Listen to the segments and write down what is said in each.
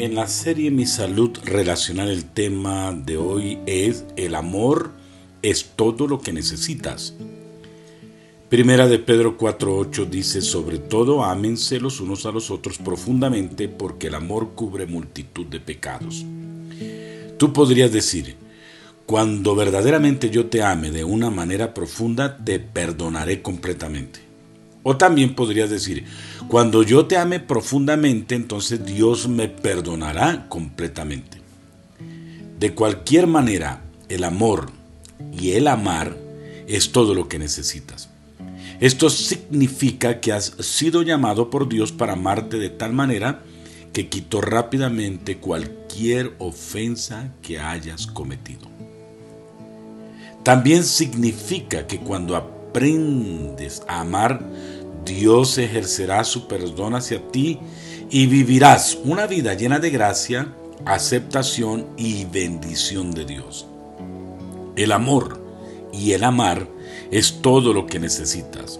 En la serie Mi Salud Relacional el tema de hoy es El amor es todo lo que necesitas. Primera de Pedro 4.8 dice, sobre todo ámense los unos a los otros profundamente porque el amor cubre multitud de pecados. Tú podrías decir, cuando verdaderamente yo te ame de una manera profunda, te perdonaré completamente. O también podrías decir, cuando yo te ame profundamente, entonces Dios me perdonará completamente. De cualquier manera, el amor y el amar es todo lo que necesitas. Esto significa que has sido llamado por Dios para amarte de tal manera que quitó rápidamente cualquier ofensa que hayas cometido. También significa que cuando aprendes a amar, Dios ejercerá su perdón hacia ti y vivirás una vida llena de gracia, aceptación y bendición de Dios. El amor y el amar es todo lo que necesitas.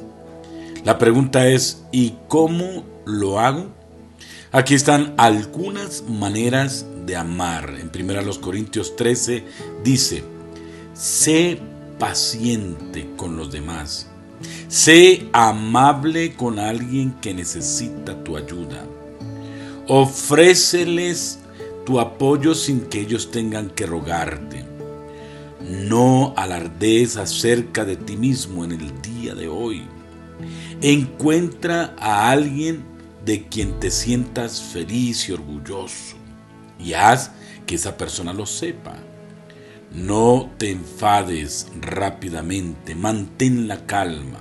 La pregunta es, ¿y cómo lo hago? Aquí están algunas maneras de amar. En 1 Corintios 13 dice, sé paciente con los demás Sé amable con alguien que necesita tu ayuda. Ofréceles tu apoyo sin que ellos tengan que rogarte. No alardees acerca de ti mismo en el día de hoy. Encuentra a alguien de quien te sientas feliz y orgulloso y haz que esa persona lo sepa. No te enfades rápidamente, mantén la calma.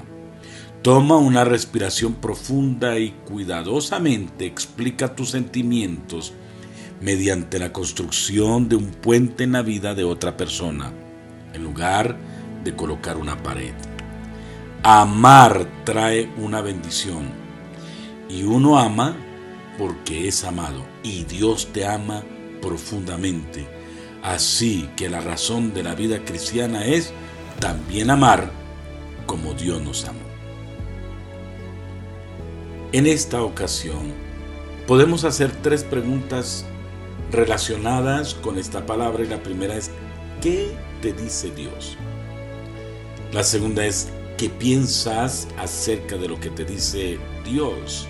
Toma una respiración profunda y cuidadosamente explica tus sentimientos mediante la construcción de un puente en la vida de otra persona, en lugar de colocar una pared. Amar trae una bendición y uno ama porque es amado y Dios te ama profundamente Así que la razón de la vida cristiana es también amar como Dios nos amó. En esta ocasión podemos hacer tres preguntas relacionadas con esta palabra y la primera es ¿qué te dice Dios? La segunda es ¿qué piensas acerca de lo que te dice Dios?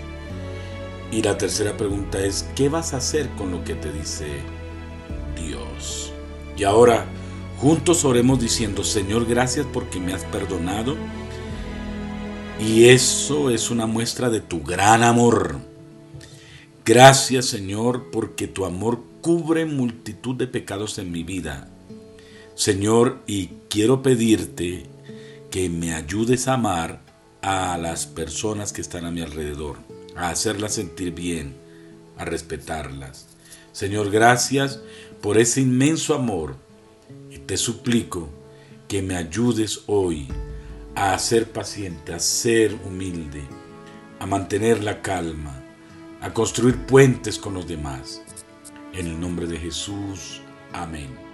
Y la tercera pregunta es ¿qué vas a hacer con lo que te dice Dios. Y ahora, juntos oremos diciendo, Señor, gracias porque me has perdonado. Y eso es una muestra de tu gran amor. Gracias, Señor, porque tu amor cubre multitud de pecados en mi vida. Señor, y quiero pedirte que me ayudes a amar a las personas que están a mi alrededor, a hacerlas sentir bien, a respetarlas. Señor, gracias por ese inmenso amor y te suplico que me ayudes hoy a ser paciente, a ser humilde, a mantener la calma, a construir puentes con los demás. En el nombre de Jesús, amén.